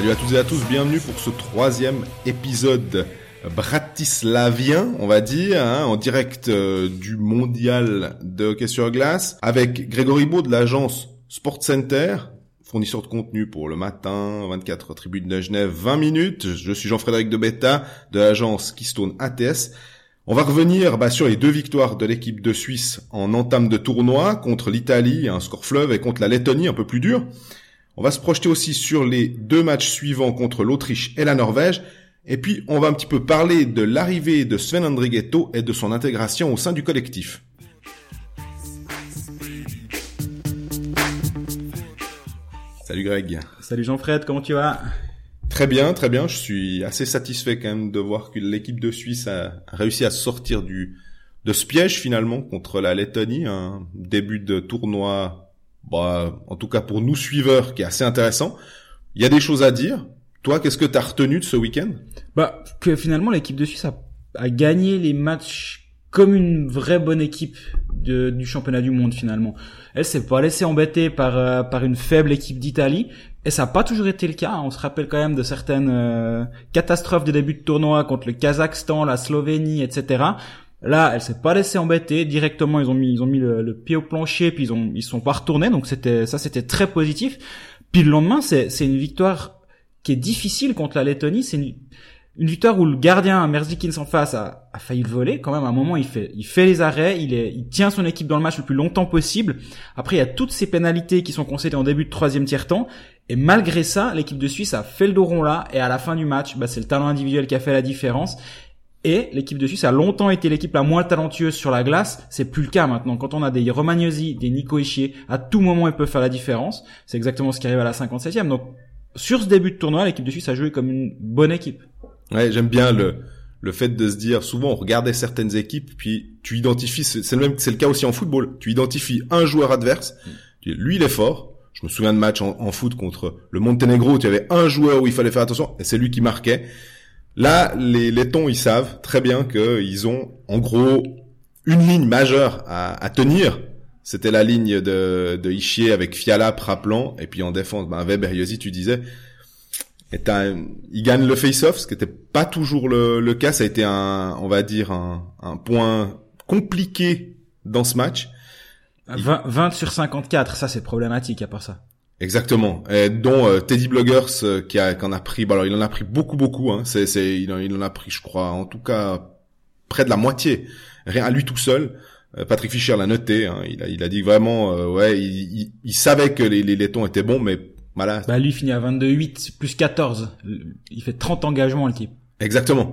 Salut à toutes et à tous, bienvenue pour ce troisième épisode bratislavien, on va dire, hein, en direct euh, du mondial de hockey sur glace, avec Grégory Beau de l'agence Sport Center, fournisseur de contenu pour le matin, 24 tribunes de Genève, 20 minutes. Je suis Jean-Frédéric de Betta de l'agence Keystone ATS. On va revenir bah, sur les deux victoires de l'équipe de Suisse en entame de tournoi contre l'Italie, un score fleuve, et contre la Lettonie, un peu plus dur. On va se projeter aussi sur les deux matchs suivants contre l'Autriche et la Norvège. Et puis, on va un petit peu parler de l'arrivée de Sven Andrighetto et de son intégration au sein du collectif. Salut Greg. Salut Jean-Fred, comment tu vas? Très bien, très bien. Je suis assez satisfait quand même de voir que l'équipe de Suisse a réussi à sortir du de ce piège finalement contre la Lettonie, un début de tournoi, bah, en tout cas pour nous suiveurs, qui est assez intéressant. Il y a des choses à dire. Toi, qu'est-ce que tu as retenu de ce week-end? Bah, que finalement l'équipe de Suisse a, a gagné les matchs comme une vraie bonne équipe de, du championnat du monde finalement. Elle s'est pas laissée embêter par euh, par une faible équipe d'Italie et ça n'a pas toujours été le cas. On se rappelle quand même de certaines euh, catastrophes de début de tournoi contre le Kazakhstan, la Slovénie, etc. Là, elle s'est pas laissée embêter. Directement, ils ont mis ils ont mis le, pied au plancher puis ils ont ils sont pas retournés. Donc c'était ça c'était très positif. Puis le lendemain, c'est c'est une victoire qui est difficile contre la Lettonie. C'est une une victoire où le gardien Merzikins en face a, a, failli le voler quand même à un moment il fait il fait les arrêts il est il tient son équipe dans le match le plus longtemps possible après il y a toutes ces pénalités qui sont concédées en début de troisième tiers temps et malgré ça l'équipe de Suisse a fait le dos rond là et à la fin du match bah, c'est le talent individuel qui a fait la différence et l'équipe de Suisse a longtemps été l'équipe la moins talentueuse sur la glace. C'est plus le cas maintenant. Quand on a des Romagnosi, des Nico Ischier, à tout moment ils peuvent faire la différence. C'est exactement ce qui arrive à la 57e. Donc sur ce début de tournoi, l'équipe de Suisse a joué comme une bonne équipe. Ouais, j'aime bien le le fait de se dire souvent on regardait certaines équipes puis tu identifies c'est le même c'est le cas aussi en football. Tu identifies un joueur adverse, lui il est fort. Je me souviens de matchs en, foot contre le Monténégro, tu avais un joueur où il fallait faire attention et c'est lui qui marquait. Là, les Lettons, ils savent très bien qu'ils ont en gros une ligne majeure à, tenir. C'était la ligne de, de avec Fiala, Praplan, et puis en défense, ben Weber, Yosi, tu disais, et il gagne le face-off, ce qui n'était pas toujours le, cas. Ça a été un, on va dire, un, point compliqué dans ce match. 20, 20 sur 54, ça c'est problématique à part ça. Exactement. Et dont euh, Teddy Bloggers euh, qui a en a pris. Bon, alors il en a pris beaucoup beaucoup. Hein. C'est c'est il, en, a pris, je crois, en tout cas près de la moitié. Rien à lui tout seul. Euh, Patrick Fischer l'a noté. Hein. Il a il a dit vraiment ouais il, il, savait que les, les laitons étaient bons, mais voilà. Bah lui finit à 22-8 plus 14. Il fait 30 engagements le type. Exactement.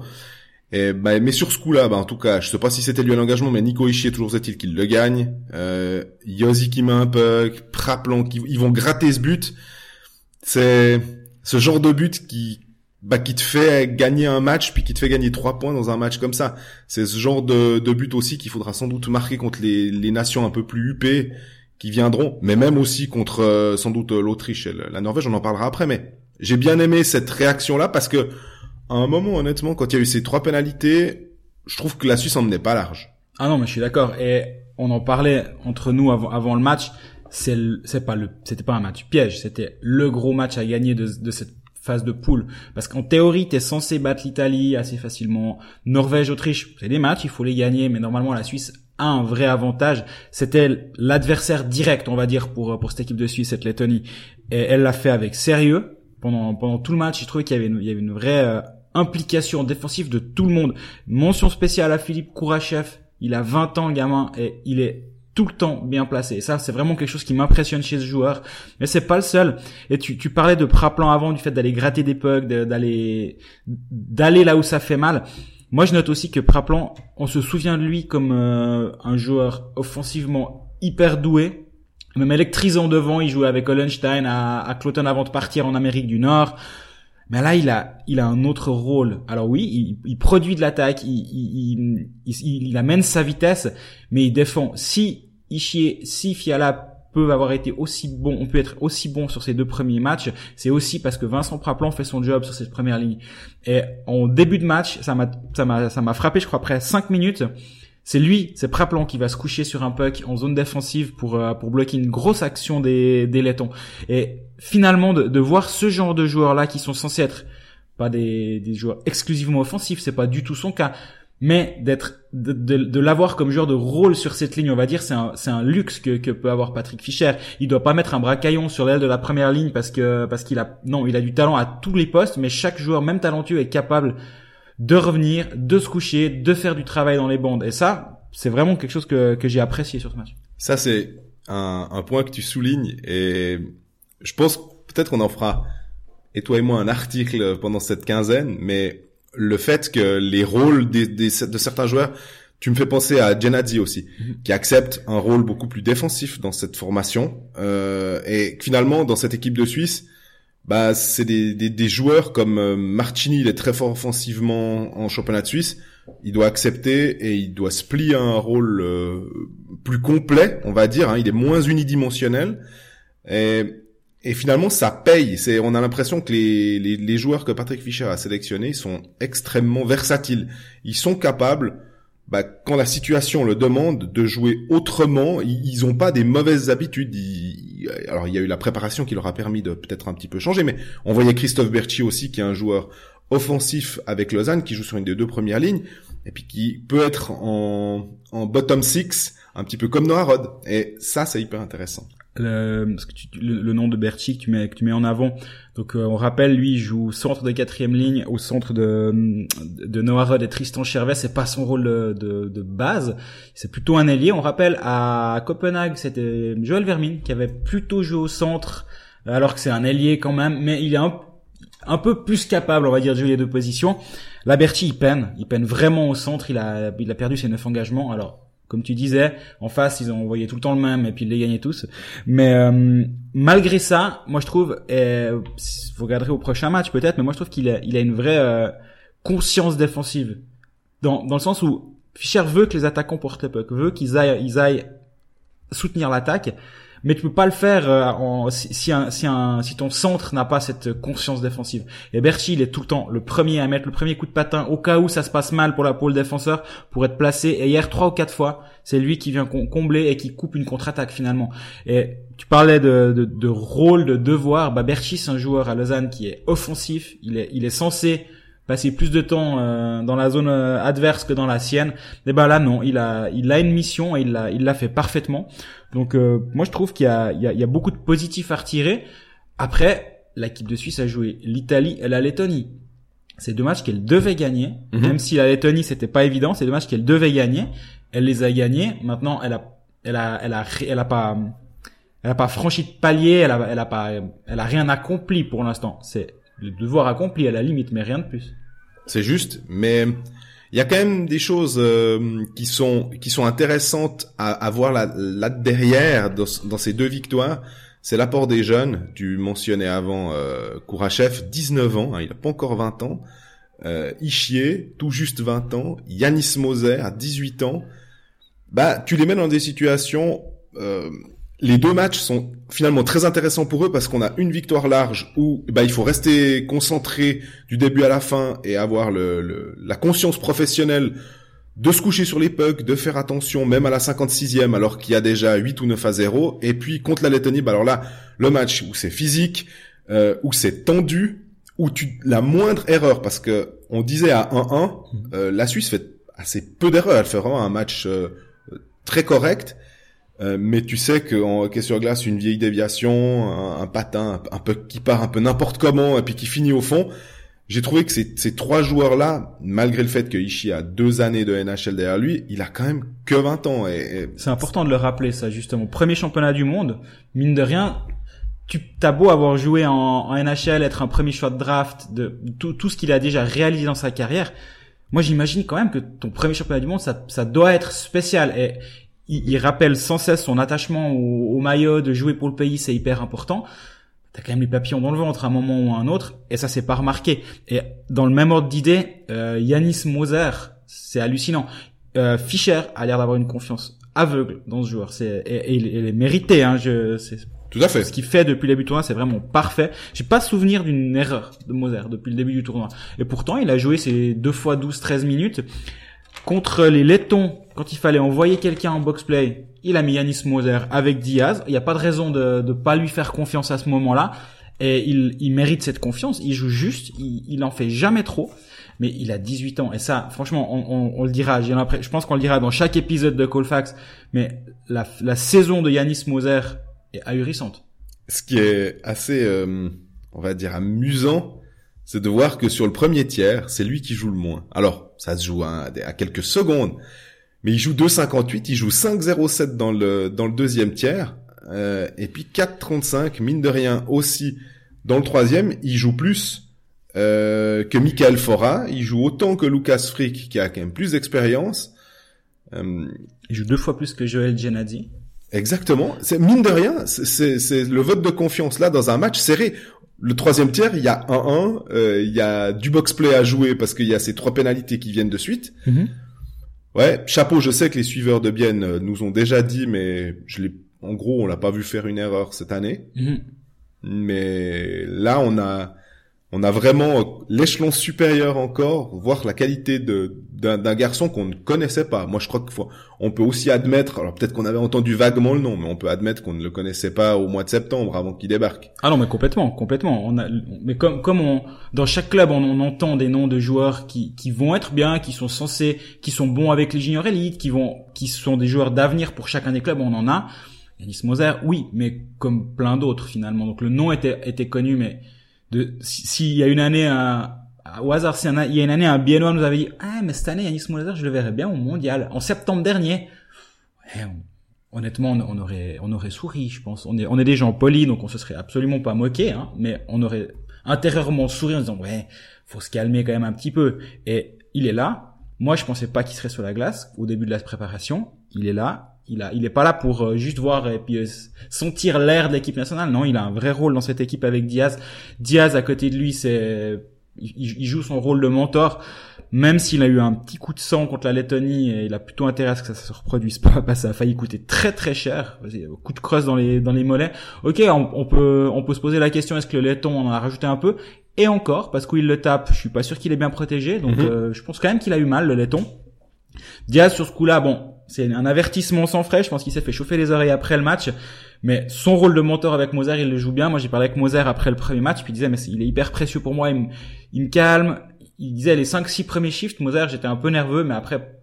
Et bah, mais sur ce coup-là, bah, en tout cas, je sais pas si c'était lui un engagement, mais Nico Ishii, toujours est-il qu'il le gagne. Euh, Yosi qui met un puck, Praplon qui ils vont gratter ce but. C'est ce genre de but qui bah, qui te fait gagner un match puis qui te fait gagner trois points dans un match comme ça. C'est ce genre de, de but aussi qu'il faudra sans doute marquer contre les, les nations un peu plus huppées qui viendront, mais même aussi contre euh, sans doute l'Autriche et la Norvège, on en parlera après. Mais j'ai bien aimé cette réaction-là parce que à un moment, honnêtement, quand il y a eu ces trois pénalités, je trouve que la Suisse en menait pas large. Ah non, mais je suis d'accord. Et on en parlait entre nous avant, avant le match. C'est c'est pas le c'était pas un match piège, c'était le gros match à gagner de, de cette phase de poule. Parce qu'en théorie, t'es censé battre l'Italie assez facilement. Norvège, Autriche, c'est des matchs, il faut les gagner, mais normalement la Suisse a un vrai avantage. C'était l'adversaire direct, on va dire, pour pour cette équipe de Suisse, cette Lettonie. Et elle l'a fait avec sérieux pendant pendant tout le match. Je trouvais qu'il y avait une, il y avait une vraie euh, implication défensive de tout le monde. Mention spéciale à Philippe Kourachev. Il a 20 ans, gamin, et il est tout le temps bien placé. Et ça, c'est vraiment quelque chose qui m'impressionne chez ce joueur. Mais c'est pas le seul. Et tu, tu parlais de Praplan avant, du fait d'aller gratter des pucks, d'aller, d'aller là où ça fait mal. Moi, je note aussi que Praplan, on se souvient de lui comme euh, un joueur offensivement hyper doué, même électrisant devant. Il jouait avec Hollenstein à, à Cloton avant de partir en Amérique du Nord. Mais là, il a, il a un autre rôle. Alors oui, il, il produit de l'attaque, il, il, il, amène sa vitesse, mais il défend. Si Ishii, si Fiala peuvent avoir été aussi bon, on peut être aussi bon sur ces deux premiers matchs, c'est aussi parce que Vincent Praplan fait son job sur cette première ligne. Et en début de match, ça m'a, ça m'a, ça m'a frappé, je crois, après cinq minutes. C'est lui, c'est Praplan qui va se coucher sur un puck en zone défensive pour euh, pour bloquer une grosse action des des Lettons. Et finalement de, de voir ce genre de joueurs là qui sont censés être pas des, des joueurs exclusivement offensifs, c'est pas du tout son cas, mais d'être de, de, l'avoir comme joueur de rôle sur cette ligne, on va dire, c'est un c'est un luxe que, que peut avoir Patrick Fischer. Il doit pas mettre un bracaillon sur l'aile de la première ligne parce que parce qu'il a non, il a du talent à tous les postes, mais chaque joueur, même talentueux, est capable de revenir, de se coucher, de faire du travail dans les bandes. Et ça, c'est vraiment quelque chose que, que j'ai apprécié sur ce match. Ça, c'est un, un point que tu soulignes et je pense peut-être qu'on en fera, et toi et moi, un article pendant cette quinzaine, mais le fait que les rôles des, des, de certains joueurs, tu me fais penser à Genadzi aussi, mm-hmm. qui accepte un rôle beaucoup plus défensif dans cette formation, euh, et finalement, dans cette équipe de Suisse, bah c'est des, des, des, joueurs comme euh, Martini, il est très fort offensivement en championnat de Suisse. Il doit accepter et il doit se plier à un rôle euh, plus complet, on va dire. Hein, il est moins unidimensionnel et, et finalement ça paye. C'est on a l'impression que les, les, les joueurs que Patrick Fischer a sélectionnés sont extrêmement versatiles. Ils sont capables bah, quand la situation le demande, de jouer autrement. Ils n'ont pas des mauvaises habitudes. alors il y a eu la préparation qui leur a permis de peut-être un petit peu changer, mais on voyait Christophe Berchi aussi, qui est un joueur offensif avec Lausanne, qui joue sur une des deux premières lignes, et puis qui peut être en, en bottom six, un petit peu comme Noah Rod. Et ça, c'est hyper intéressant le, tu, le, nom de Berti que tu mets que tu mets en avant. Donc euh, on rappelle, lui il joue centre de quatrième ligne au centre de de Noah Rudd et Tristan Chervet. C'est pas son rôle de, de, base. C'est plutôt un ailier. On rappelle à Copenhague, c'était Joël Vermin qui avait plutôt joué au centre, alors que c'est un ailier quand même, mais il est un peu plus capable, on va dire, de jouer les deux positions. La Berti, il peine, il peine vraiment au centre. Il a, il a perdu ses neuf engagements. Alors, comme tu disais, en face, ils ont envoyé tout le temps le même et puis ils les gagnaient tous. Mais euh, malgré ça, moi je trouve, et vous regarderez au prochain match peut-être, mais moi je trouve qu'il a, il a une vraie euh, conscience défensive. Dans, dans le sens où Fischer veut que les attaquants portent le puck, veut qu'ils aillent, ils aillent soutenir l'attaque mais tu peux pas le faire euh, si, si, un, si, un, si ton centre n'a pas cette conscience défensive. Et Berchi, il est tout le temps le premier à mettre le premier coup de patin au cas où ça se passe mal pour la pôle défenseur pour être placé. Et hier, trois ou quatre fois, c'est lui qui vient combler et qui coupe une contre-attaque finalement. Et tu parlais de, de, de rôle, de devoir. Bah, Berchi, c'est un joueur à Lausanne qui est offensif. Il est, il est censé passer plus de temps euh, dans la zone euh, adverse que dans la sienne. Et ben là non, il a il a une mission et il l'a il l'a fait parfaitement. Donc euh, moi je trouve qu'il y a il y a, il y a beaucoup de positifs à retirer. Après, l'équipe de Suisse a joué l'Italie et la Lettonie. C'est deux matchs qu'elle devait gagner, mhm. même si la Lettonie c'était pas évident. C'est deux matchs qu'elle devait gagner. Elle les a gagnés. Maintenant, elle a elle a elle a elle a pas elle a pas franchi de palier. Elle a elle a pas elle a rien accompli pour l'instant. C'est le devoir accompli à la limite, mais rien de plus. C'est juste, mais il y a quand même des choses euh, qui sont qui sont intéressantes à, à voir là, là derrière dans, dans, ces deux victoires. C'est l'apport des jeunes. Tu mentionnais avant euh, Kourachev, 19 ans, hein, il a pas encore 20 ans. Euh, Ishier, tout juste 20 ans. Yanis Moser à 18 ans. Bah, tu les mets dans des situations euh, les deux matchs sont finalement très intéressants pour eux parce qu'on a une victoire large où bah, il faut rester concentré du début à la fin et avoir le, la conscience professionnelle de se coucher sur les pucks, de faire attention même à la 56e alors qu'il y a déjà 8 ou 9 à 0. Et puis contre la Lettonie, bah alors là, le match où c'est physique, euh, où c'est tendu, où tu la moindre erreur, parce que on disait à 1-1, euh, la Suisse fait assez peu d'erreurs, elle fait vraiment un match euh, très correct. Euh, mais tu sais qu'en hockey sur glace, une vieille déviation, un, patin, un, peu qui part un peu n'importe comment et puis qui finit au fond. J'ai trouvé que ces, ces trois joueurs-là, malgré le fait que Ishii a deux années de NHL derrière lui, il a quand même que 20 ans. Et, C'est important de le rappeler, ça, justement. Premier championnat du monde, mine de rien, tu t'as beau avoir joué en, en, NHL, être un premier choix de draft, de tout, tout ce qu'il a déjà réalisé dans sa carrière. Moi, j'imagine quand même que ton premier championnat du monde, ça, ça doit être spécial. Et il, rappelle sans cesse son attachement au, maillot, de jouer pour le pays, c'est hyper important. T'as quand même les papillons dans le ventre à un moment ou à un autre, et ça c'est pas remarqué. Et dans le même ordre d'idée, euh, Yanis Moser, c'est hallucinant. Euh, Fischer a l'air d'avoir une confiance aveugle dans ce joueur. C'est et, il, est mérité. Hein, je, c'est tout à fait. Ce qu'il fait depuis le début du tournoi, c'est vraiment parfait. J'ai pas souvenir d'une erreur de Moser depuis le début du tournoi. Et pourtant, il a joué ses deux fois 12-13 minutes Contre les Lettons, quand il fallait envoyer quelqu'un en box-play, il a mis Yanis Moser avec Diaz. Il n'y a pas de raison de ne pas lui faire confiance à ce moment-là. Et il, il mérite cette confiance. Il joue juste. Il, il en fait jamais trop. Mais il a 18 ans. Et ça, franchement, on, on, on le dira. Je pense qu'on le dira dans chaque épisode de Colfax. Mais la, la saison de Yanis Moser est ahurissante. Ce qui est assez, euh, on va dire, amusant, c'est de voir que sur le premier tiers, c'est lui qui joue le moins. Alors, ça se joue à, à quelques secondes. Mais il joue 2,58, il joue 5,07 dans le, dans le deuxième tiers. Euh, et puis 4,35, mine de rien aussi. Dans le troisième, il joue plus euh, que Michael Fora. Il joue autant que Lucas Frick, qui a quand même plus d'expérience. Euh, il joue deux fois plus que Joel Genadi. Exactement. C'est mine de rien, c'est le vote de confiance là dans un match serré. Le troisième tiers, il y a 1-1, euh, il y a du box-play à jouer parce qu'il y a ces trois pénalités qui viennent de suite. Mm-hmm. Ouais, chapeau, je sais que les suiveurs de Bienne euh, nous ont déjà dit, mais je l'ai, en gros, on l'a pas vu faire une erreur cette année. Mhm. Mais là, on a, on a vraiment l'échelon supérieur encore, voir la qualité de d'un garçon qu'on ne connaissait pas. Moi, je crois qu'on peut aussi admettre, alors peut-être qu'on avait entendu vaguement le nom, mais on peut admettre qu'on ne le connaissait pas au mois de septembre avant qu'il débarque. Ah non, mais complètement, complètement. On a, mais comme comme on dans chaque club, on, on, entend des noms de joueurs qui qui vont être bien, qui sont censés, qui sont bons avec les juniors élites, qui vont, qui sont des joueurs d'avenir pour chacun des clubs. On en a. Yanis Moser, oui, mais comme plein d'autres finalement. Donc le nom était était connu, mais de s'il y a une année un, au hasard, il y a une année un Biennois nous avait dit ah mais cette année Yanis Moulazer je le verrais bien au mondial en septembre dernier. Honnêtement on, aurait on aurait souri je pense. On est on est des gens polis donc on se serait absolument pas moqué hein, mais on aurait intérieurement souri en disant ouais faut se calmer quand même un petit peu et il est là. Moi je pensais pas qu'il serait sur la glace au début de la préparation. Il est là il a, il est pas là pour euh, juste voir et puis euh, sentir l'air de l'équipe nationale. Non, il a un vrai rôle dans cette équipe avec Diaz. Diaz à côté de lui, c'est, il, joue son rôle de mentor. Même s'il a eu un petit coup de sang contre la Lettonie et il a plutôt intérêt à ce que ça se reproduise pas, parce que ça a failli coûter très très cher. Coup de creuse dans les dans les mollets. Ok, on, peut on peut se poser la question est-ce que le Letton on en a rajouté un peu? Et encore parce qu'il le tape, je suis pas sûr qu'il est bien protégé. Donc mhm. euh, je pense quand même qu'il a eu mal le Letton. Diaz sur ce coup-là, bon, c'est un avertissement sans frais. Je pense qu'il s'est fait chauffer les oreilles après le match. Mais son rôle de mentor avec Moser, il le joue bien. Moi, j'ai parlé avec Moser après le premier match, puis il disait, mais il est hyper précieux pour moi. Il me, calme. Il disait les 5-6 premiers shifts, Moser, j'étais un peu nerveux, mais après,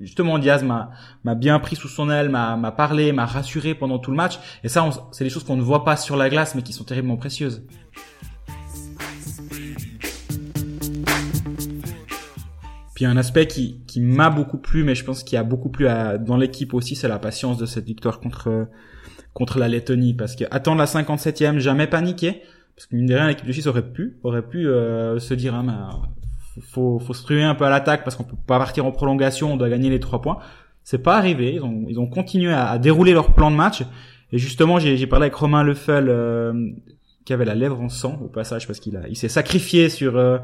justement, Diaz m'a, bien pris sous son aile, m'a, parlé, m'a rassuré pendant tout le match. Et ça, c'est des choses qu'on ne voit pas sur la glace, mais qui sont terriblement précieuses. Puis un aspect qui, m'a beaucoup plu, mais je pense qu'il y a beaucoup plu dans l'équipe aussi, c'est la patience de cette victoire contre contre la Lettonie. Parce que attendre la 57e, jamais paniquer. Parce que mine de rien, l'équipe de Suisse aurait pu, aurait pu euh, se dire, hein, mais, faut, faut se truer un peu à l'attaque parce qu'on peut pas partir en prolongation, on doit gagner les trois points. C'est pas arrivé. Ils ont, ils ont continué à, dérouler leur plan de match. Et justement, j'ai parlé avec Romain Lefel, euh, qui avait la lèvre en sang au passage parce qu'il a, il s'est sacrifié sur euh,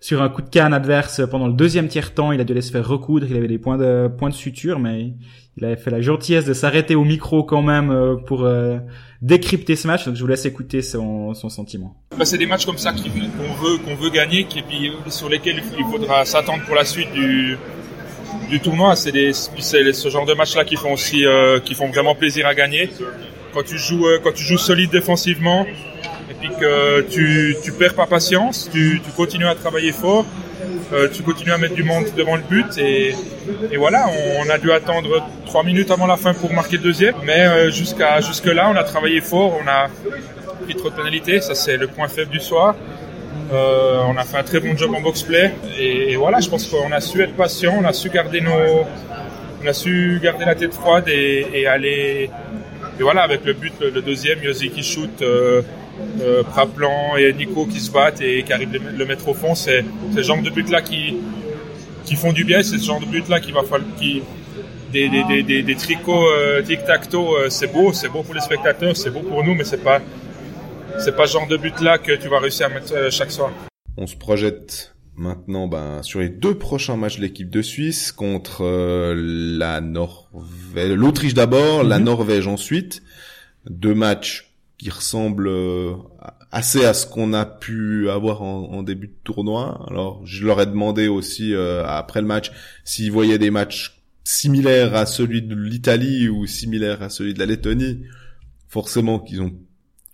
sur un coup de canne adverse pendant le deuxième tiers temps. Il a dû aller se faire recoudre. Il avait des points de points de suture, mais il avait fait la gentillesse de s'arrêter au micro quand même euh, pour euh, décrypter ce match. Donc je vous laisse écouter son, son sentiment. Bah, c'est des matchs comme ça qu'on veut qu'on veut gagner, et puis sur lesquels il faudra s'attendre pour la suite du du tournoi. C'est ce genre de matchs là qui font aussi euh, qui font vraiment plaisir à gagner. Quand tu joues quand tu joues solide défensivement, puis que tu, perds pas patience, tu, continues à travailler fort, euh, tu continues à mettre du monde devant le but et, voilà, on, a dû attendre trois minutes avant la fin pour marquer le deuxième, mais euh, jusqu'à jusque là, on a travaillé fort, on a pris trop de pénalités, ça c'est le point faible du soir. Euh, on a fait un très bon job en box play et, voilà, je pense qu'on a su être patient, on a su garder nos, on a su garder la tête froide et, aller et voilà avec le but le, deuxième, Yosi qui shoot. Euh, Praplan et Nico qui se battent et qui arrivent le mettre au fond. C'est ce genre de but là qui, qui font du bien. C'est ce genre de but là qui va falloir, qui, des, des, des, des, tricots euh, tic-tac-toe, euh, c'est beau, c'est beau pour les spectateurs, c'est beau pour nous, mais c'est pas, c'est pas ce genre de but là que tu vas réussir à mettre euh, chaque soir. On se projette maintenant ben, sur les deux prochains matchs de l'équipe de Suisse contre la Norvège, l'Autriche d'abord, la mhm. Norvège ensuite. Deux matchs qui ressemble euh, assez à ce qu'on a pu avoir en, en, début de tournoi. Alors, je leur ai demandé aussi euh, après le match s'ils voyaient des matchs similaires à celui de l'Italie ou similaires à celui de la Lettonie. Forcément qu'ils ont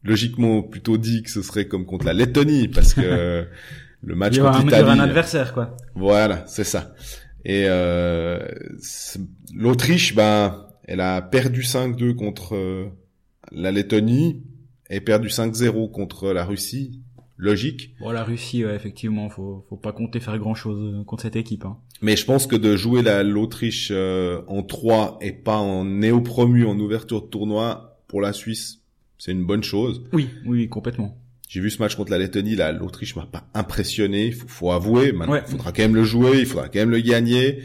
logiquement plutôt dit que ce serait comme contre la Lettonie parce que le match contre l'Italie. un adversaire quoi. Voilà, c'est ça. Et euh, l'Autriche, ben, elle a perdu 5-2 contre euh, la Lettonie et perdu 5-0 contre la Russie. Logique. Bon, la Russie, effectivement, faut, faut pas compter faire grand chose contre cette équipe. Hein. Mais je pense que de jouer l'Autriche euh, en 3 et pas en néo-promu en ouverture de tournoi pour la Suisse, c'est une bonne chose. Oui, oui, complètement. J'ai vu ce match contre la Lettonie, là, l'Autriche m'a pas impressionné, faut, faut avouer. Maintenant, il faudra quand même le jouer, il faudra quand même le gagner.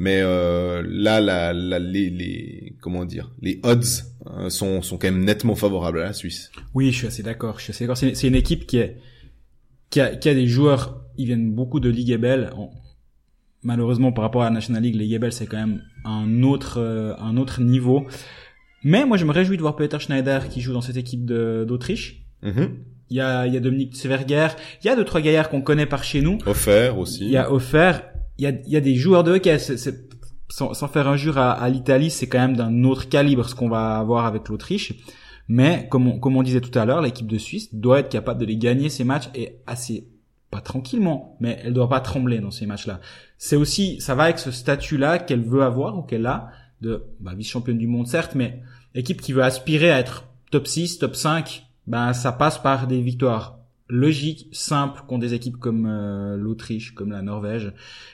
Mais euh, là, la, la, les, les, comment dire, les odds hein, sont, sont quand même nettement favorables à la Suisse. Oui, je suis assez d'accord. Je suis assez d'accord. C'est, une équipe qui est qui a, qui a des joueurs. Ils viennent beaucoup de Ligue Ebel. Malheureusement, par rapport à la National League, les Ebel c'est quand même un autre euh, un autre niveau. Mais moi, je me réjouis de voir Peter Schneider qui joue dans cette équipe d'Autriche. Mm-hmm. Il y a, il y a Dominique Severger. Il y a deux, trois gaillards qu'on connaît par chez nous. Offert aussi. Il y a Offert. Il y a, y a des joueurs de hockey. Sans, sans, faire injure à, à l'Italie, c'est quand même d'un autre calibre ce qu'on va avoir avec l'Autriche. Mais comme on, comme on disait tout à l'heure, l'équipe de Suisse doit être capable de les gagner ces matchs et assez pas tranquillement, mais elle doit pas trembler dans ces matchs-là. C'est aussi, ça va avec ce statut-là qu'elle veut avoir ou qu'elle a de bah, vice-championne du monde certes, mais équipe qui veut aspirer à être top 6, top 5, ben ça passe par des victoires logiques, simples contre des équipes comme euh, l'Autriche, comme la Norvège.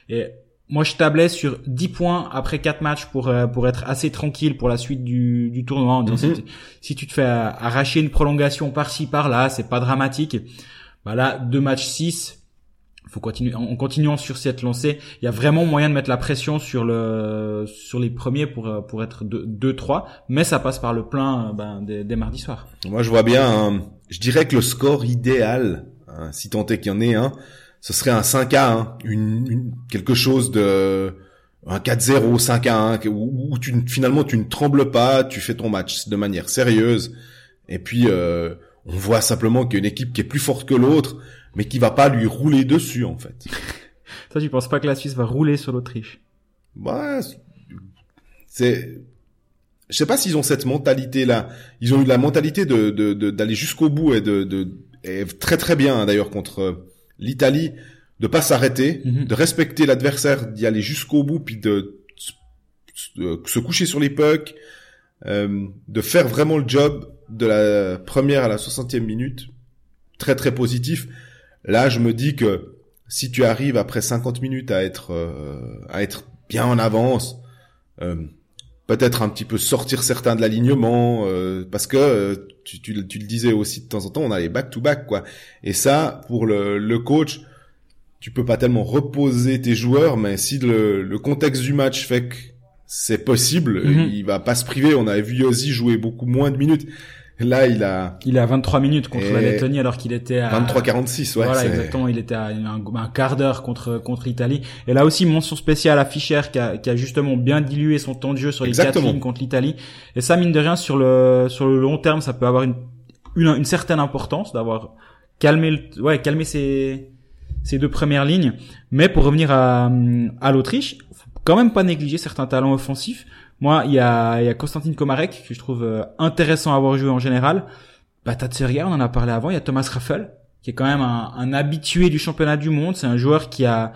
Et moi je tablais sur 10 points après 4 matchs pour euh, pour être assez tranquille pour la suite du, du tournoi en disant mhm. si, tu te fais arracher une prolongation par-ci par-là, c'est pas dramatique. Bah là, deux matchs 6, faut continuer en continuant sur cette lancée il y a vraiment moyen de mettre la pression sur le sur les premiers pour pour être 2 3 mais ça passe par le plein ben, des, des mardis soirs moi je vois bien hein, je dirais que le score idéal hein, si tant est qu'il y en ait un ce serait un 5 à 1 une, quelque chose de un 4-0 5 à 1 où, tu finalement tu ne trembles pas tu fais ton match de manière sérieuse. Et puis euh, on voit simplement qu'il une équipe qui est plus forte que l'autre mais qui va pas lui rouler dessus en fait. Toi, tu penses pas que la Suisse va rouler sur l'Autriche? Ouais, c'est je sais pas s'ils ont cette mentalité là. Ils ont eu la mentalité de d'aller jusqu'au bout et de, de très très bien hein, d'ailleurs contre l'Italie de pas s'arrêter, mhm. de respecter l'adversaire, d'y aller jusqu'au bout puis de, se coucher sur les pucks, euh, de faire vraiment le job de la première à la 60e minute. Très très positif. Là, je me dis que si tu arrives après 50 minutes à être euh, à être bien en avance, euh, peut-être un petit peu sortir certains de l'alignement, euh, parce que tu, tu, le disais aussi de temps en temps, on a les back to back quoi. Et ça, pour le, le coach, tu peux pas tellement reposer tes joueurs, mais si le, le contexte du match fait que c'est possible, mhm. il va pas se priver. On avait vu Yossi jouer beaucoup moins de minutes. Là, il a. Il est à 23 minutes contre la Lettonie alors qu'il était à. 23-46, ouais. Voilà, exactement. Il était à un, quart d'heure contre contre l'Italie. Et là aussi, mention spéciale à Fischer qui a, qui a justement bien dilué son temps de jeu sur les quatre lignes contre l'Italie. Et ça, mine de rien, sur le sur le long terme, ça peut avoir une une, une certaine importance d'avoir calmé le, ouais calmé ces ces deux premières lignes. Mais pour revenir à à l'Autriche, faut quand même pas négliger certains talents offensifs. Moi, il y a, y a Konstantin Komarek que je trouve euh, intéressant à avoir joué en général. Batatseria, on en a parlé avant. Il y a Thomas Raffel qui est quand même un, un habitué du championnat du monde. C'est un joueur qui a,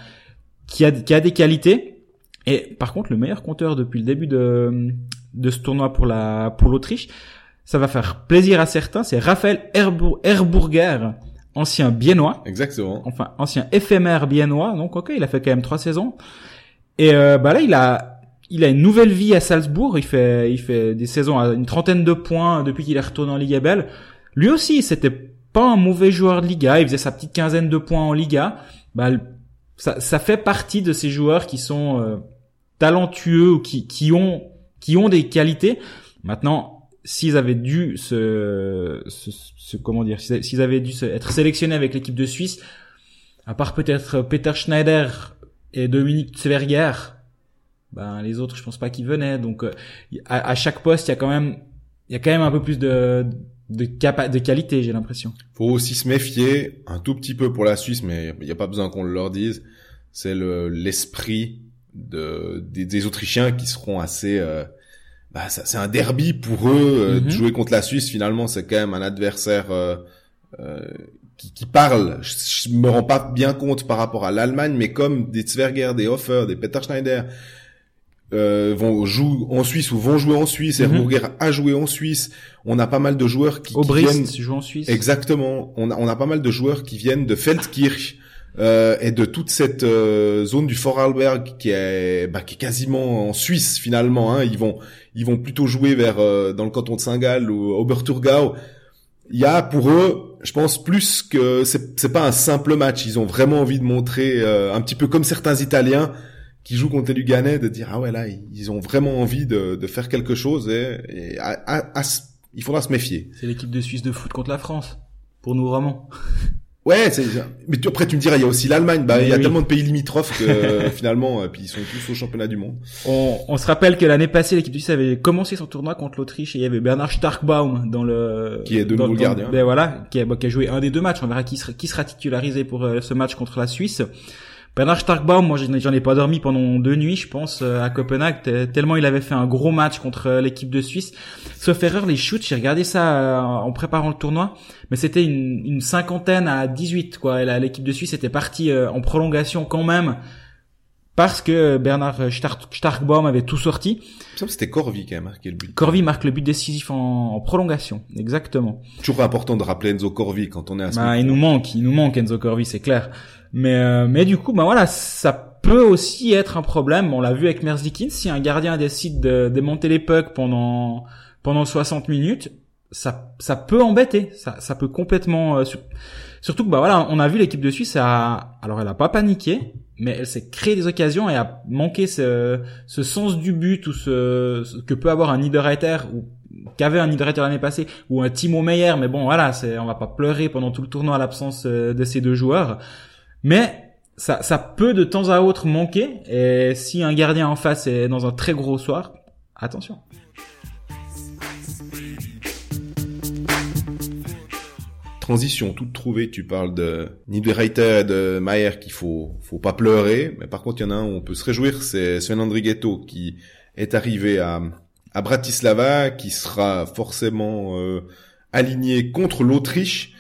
qui a, qui a des qualités. Et par contre, le meilleur compteur depuis le début de, de ce tournoi pour la, pour l'Autriche, ça va faire plaisir à certains. C'est Raphaël Herburger, ancien biennois. Exactement. Enfin, ancien éphémère biennois. Donc, ok, il a fait quand même trois saisons. Et euh, bah là, il a il a une nouvelle vie à Salzbourg. Il fait, il fait des saisons à une trentaine de points depuis qu'il est retourné en Liga Belle. Lui aussi, c'était pas un mauvais joueur de Liga. Il faisait sa petite quinzaine de points en Liga. Bah, ça, ça fait partie de ces joueurs qui sont euh, talentueux ou qui, qui ont, qui ont des qualités. Maintenant, s'ils avaient dû se, se, comment dire, s'ils avaient dû être sélectionnés avec l'équipe de Suisse, à part peut-être Peter Schneider et Dominique Zwerger, ben les autres je pense pas qu'ils venaient donc euh, à, à, chaque poste il y a quand même il y a quand même un peu plus de de, capa de qualité, j'ai l'impression. Faut aussi se méfier un tout petit peu pour la Suisse, mais il n'y a pas besoin qu'on le leur dise. C'est le l'esprit de des, des, Autrichiens qui seront assez. Euh, bah, c'est un derby pour eux euh, de Mhm. jouer contre la Suisse. Finalement, c'est quand même un adversaire euh, euh, qui, qui parle. Je, je me rends pas bien compte par rapport à l'Allemagne, mais comme des Zwerger, des Hofer, des Peter Schneider euh, vont jouer en Suisse ou vont jouer en Suisse, Mhm. Erburger a joué en Suisse. On a pas mal de joueurs qui, qui viennent joue en Suisse. Exactement. On a, on a pas mal de joueurs qui viennent de Feldkirch euh, et de toute cette euh, zone du Vorarlberg qui est, bah, qui est quasiment en Suisse finalement. Hein. Ils vont, ils vont plutôt jouer vers euh, dans le canton de Saint-Gall ou Oberthurgau. Il y a pour eux, je pense plus que c'est, c'est pas un simple match. Ils ont vraiment envie de montrer euh, un petit peu comme certains Italiens qui jouent contre les Luganais, de dire ah ouais là ils ont vraiment envie de, de faire quelque chose et, et à- à- à il faudra se méfier. C'est l'équipe de Suisse de foot contre la France. Pour nous, vraiment. Ouais, c'est, mais tu- après tu me diras, il y a aussi l'Allemagne. Bah, il y a oui. tellement de pays limitrophes que euh, finalement, euh, puis ils sont tous au championnat du monde. On, on se rappelle que l'année passée, l'équipe de Suisse avait commencé son tournoi contre l'Autriche et il y avait Bernard Starkbaum dans le... Qui est de dans- nouveau le gardien. Ben voilà, qui a, bon, qui a joué un des deux matchs. On verra qui sera, qui sera titularisé pour euh, ce match contre la Suisse. Bernard Starkbaum, moi j'en ai- pas dormi pendant deux nuits, je pense, euh, à Copenhague, tellement il avait fait un gros match contre euh, l'équipe de Suisse. Sauf erreur, les shoots, j'ai regardé ça euh, en préparant le tournoi, mais c'était une, une cinquantaine à 18, quoi. L'équipe de Suisse était partie en prolongation quand même, parce que Bernard Stark- Starkbaum avait tout sorti. C'était Corvi qui a marqué le but. Corvi marque le but décisif en, en prolongation, exactement. Toujours important de rappeler Enzo Corvi quand on est à ce Bah, il nous manque, il nous manque Enzo Corvi, c'est clair. Mais euh, mais du coup, bah voilà, ça peut aussi être un problème. On l'a vu avec Merzlikins, si un gardien décide de démonter les pucks pendant pendant 60 minutes, ça ça peut embêter, ça ça peut complètement euh, sur- surtout que bah voilà, on a vu l'équipe de Suisse a alors elle a pas paniqué, mais elle s'est créé des occasions et a manqué ce ce sens du but ou ce, ce que peut avoir un Niederreiter ou qu'avait un Niederreiter l'année passée ou un Timo Meyer. Mais bon voilà c'est on va pas pleurer pendant tout le tournoi à l'absence euh, de ces deux joueurs mais ça ça peut de temps à autre manquer et si un gardien en face est dans un très gros soir attention Transition toute trouvée. Tu parles de Niederreiter et de Mayer qu'il faut, faut pas pleurer. Mais par contre, il y en a un où on peut se réjouir. C'est Sven Andrighetto qui est arrivé à, à Bratislava, qui sera forcément euh, aligné contre l'Autriche.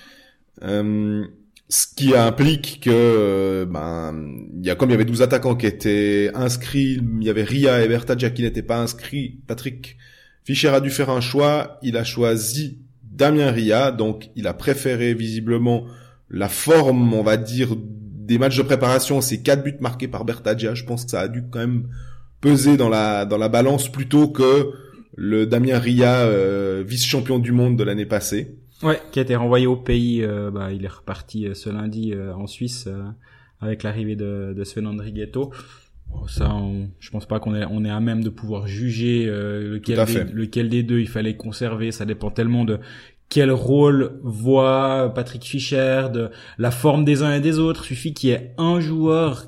Euh, ce qui implique que euh, ben il y a comme il y avait 12 attaquants qui étaient inscrits, il y avait Ria et Bertaggia qui n'étaient pas inscrits. Patrick Fischer a dû faire un choix, il a choisi Damien Ria, donc il a préféré visiblement la forme, on va dire, des matchs de préparation, ces quatre buts marqués par Bertaggia, je pense que ça a dû quand même peser dans la dans la balance plutôt que le Damien Ria euh, vice-champion du monde de l'année passée. Ouais. Qui a été renvoyé au pays euh, bah, il est reparti euh, ce lundi euh, en Suisse euh, avec l'arrivée de, de Sven Andrighetto Bon, ça on, je pense pas qu'on est on est à même de pouvoir juger euh, lequel des, lequel des deux il fallait conserver. Ça dépend tellement de quel rôle voit Patrick Fischer de la forme des uns et des autres. Suffit qu'il y ait un joueur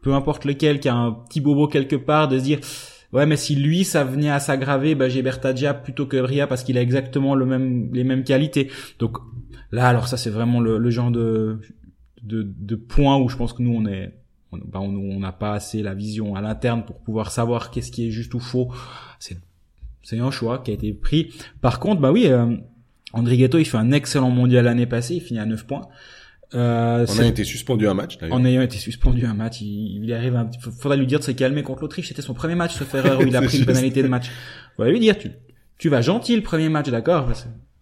peu importe lequel qui a un petit bobo quelque part de se dire ouais mais si lui ça venait à s'aggraver bah j'ai Bertaggia plutôt que Ria parce qu'il a exactement le même les mêmes qualités. Donc là alors ça c'est vraiment le, le genre de, de de point où je pense que nous on est on on on n'a pas assez la vision à l'interne pour pouvoir savoir qu'est-ce qui est juste ou faux. C'est c'est un choix qui a été pris. Par contre bah oui euh, André Ghetto il fait un excellent mondial l'année passée il finit à 9 points euh, On c'est- a été suspendu un match en ayant été suspendu un match, il, il arrive un faudrait lui dire de se calmer contre l'Autriche. C'était son premier match, ce erreur où il a pris une pénalité de match. Faudrait lui dire, tu, tu vas gentil le premier match, d'accord,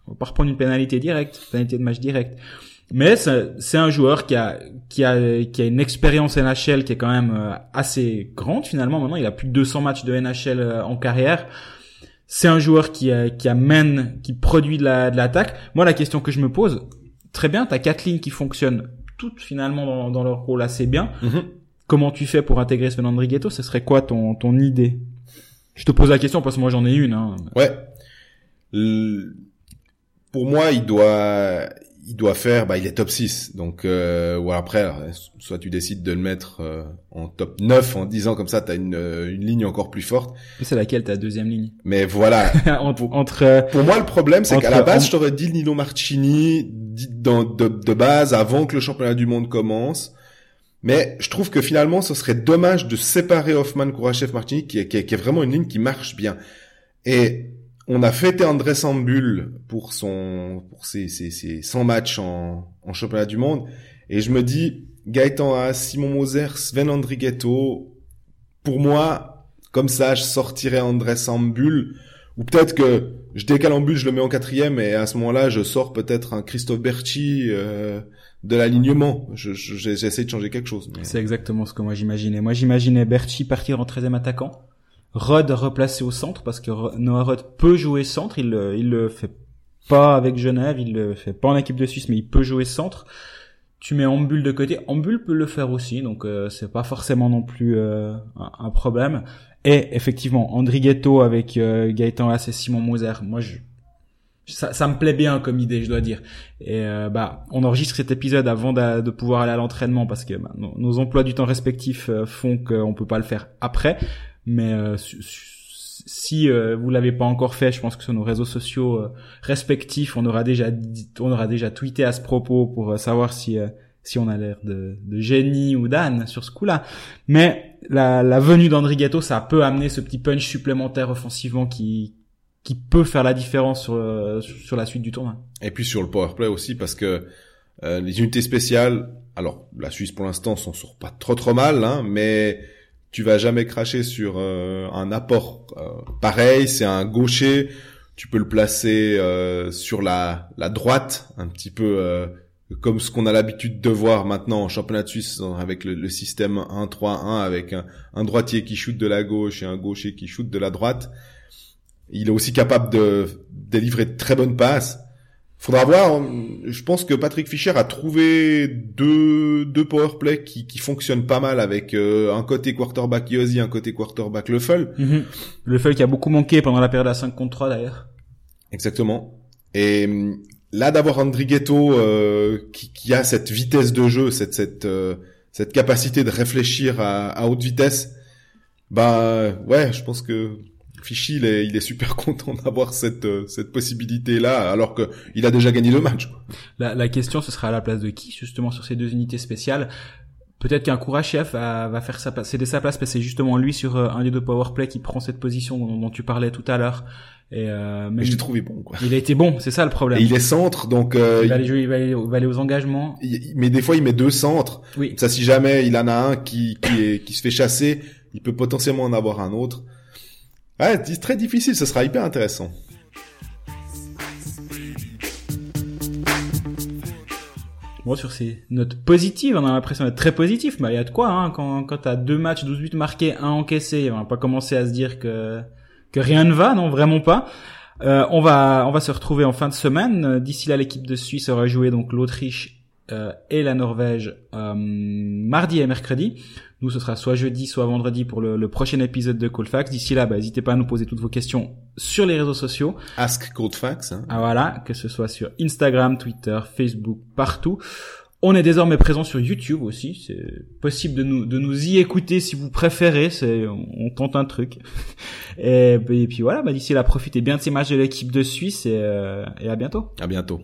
on va pas reprendre une pénalité directe, pénalité de match directe. Mais c'est un joueur qui a, qui a, qui a une expérience NHL qui est quand même euh, assez grande finalement. Maintenant, il a plus de 200 matchs de NHL euh, en carrière. C'est un joueur qui, euh, qui amène, qui produit de la- de l'attaque. Moi, la question que je me pose, très bien, t'as quatre lignes qui fonctionnent toutes finalement dans, dans leur rôle assez bien. Mhm. Comment tu fais pour intégrer Sven Andrighetto Ce serait quoi ton, ton idée? Je te pose la question parce que moi j'en ai une. Hein. Ouais. Le- Pour moi, il doit, il doit faire, bah, il est top 6. Donc, euh, ou après, soit tu décides de le mettre euh, en top 9 en disant comme ça, tu as une, euh, une ligne encore plus forte. C'est laquelle ta deuxième ligne? Mais voilà. entre, entre, pour moi, le problème, c'est qu'à la base, je t'aurais dit Nino Marchini dit dans, de, de base avant que le championnat du monde commence. Mais je trouve que finalement, ce serait dommage de séparer Hoffman, Kourachev, Martini, qui est, qui, est, vraiment une ligne qui marche bien. Et on a fêté André Sambul pour son pour ses, ses, ses 100 matchs en, en championnat du monde. Et je me dis, Gaëtan A, Simon Moser, Sven Andrighetto, pour moi, comme ça, je sortirais André Sambul. Ou peut-être que je décale en je le mets en quatrième, et à ce moment-là, je sors peut-être un Christophe Berchi euh, de l'alignement. J'essaie de changer quelque chose. C'est exactement ce que moi j'imaginais. Moi j'imaginais Berchi partir en 13e attaquant Rod replacé au centre parce que Noah Rod peut jouer centre, il il le fait pas avec Genève, il le fait pas en équipe de Suisse, mais il peut jouer centre. Tu mets Ambul de côté, Ambul peut le faire aussi, donc euh, c'est pas forcément non plus euh, un, problème. Et effectivement, Andrighetto avec euh, Gaëtan Haas et Simon Moser, moi je ça, ça, me plaît bien comme idée, je dois dire. Et euh, bah, on enregistre cet épisode avant de, pouvoir aller à l'entraînement parce que bah, nos, emplois du temps respectifs font qu'on peut pas le faire après. Mais euh, si euh, vous l'avez pas encore fait, je pense que sur nos réseaux sociaux euh, respectifs, on aura déjà on aura déjà tweeté à ce propos pour savoir si si on a l'air de, de, génie ou d'âne sur ce coup-là. Mais la, la venue d'Andrighetto, ça peut amener ce petit punch supplémentaire offensivement qui qui peut faire la différence sur sur la suite du tournoi. Et puis sur le power play aussi parce que les unités spéciales, alors la Suisse pour l'instant s'en sort pas trop trop mal, hein, mais tu vas jamais cracher sur euh, un apport euh, pareil. C'est un gaucher. Tu peux le placer euh, sur la, la droite, un petit peu comme ce qu'on a l'habitude de voir maintenant en championnat de Suisse avec le, système 1-3-1 avec un, un, droitier qui shoot de la gauche et un gaucher qui shoot de la droite. Il est aussi capable de délivrer de très bonnes passes. Faudra voir. Hein. Je pense que Patrick Fischer a trouvé deux deux powerplay qui qui fonctionnent pas mal avec euh, un côté quarterback Yossi, un côté quarterback Leffel. Mm Leffel qui a beaucoup manqué pendant la période à 5 contre 3 d'ailleurs. Exactement. Et hum, là d'avoir Andrighetto euh, qui, a cette vitesse de jeu, cette cette euh, capacité de réfléchir à, haute vitesse, bah ouais, je pense que Fichy, il est, il est super content d'avoir cette, euh, cette possibilité-là, alors que il a déjà gagné le match. La question, ce sera à la place de qui, justement, sur ces deux unités spéciales? Peut-être qu'un Kourachev va, va faire sa, céder sa place, parce que c'est justement lui sur euh, un des deux powerplay qui prend cette position dont, tu parlais tout à l'heure. Et, euh, mais je l'ai trouvé bon. Quoi. Il a été bon, c'est ça le problème. Et il est centre, donc euh, il, va aller jouer, il, va aller, aux engagements. mais des fois, il met deux centres. Oui. Ça, si jamais il en a un qui qui, est, qui se fait chasser, il peut potentiellement en avoir un autre. Ouais, c'est très difficile, ce sera hyper intéressant. Bon, sur ces notes positives, on a l'impression d'être très positif, mais il y a de quoi, hein, quand, quand t'as deux matchs, 12 buts marqués, un encaissé, on va pas commencer à se dire que, rien ne va, non, vraiment pas. Euh, on va, on va se retrouver en fin de semaine. D'ici là, l'équipe de Suisse aura joué donc l'Autriche euh, et la Norvège euh, mardi et mercredi. Nous, ce sera soit jeudi, soit vendredi pour le, le prochain épisode de Coldfax. D'ici là, bah, n'hésitez pas à nous poser toutes vos questions sur les réseaux sociaux. Ask Coldfax. Hein. Ah voilà, que ce soit sur Instagram, Twitter, Facebook, partout. On est désormais présent sur YouTube aussi. C'est possible de nous de nous y écouter si vous préférez. C'est on, tente un truc. Et, puis voilà. Bah, d'ici là, profitez bien de ces matchs de l'équipe de Suisse et, euh, et à bientôt. À bientôt.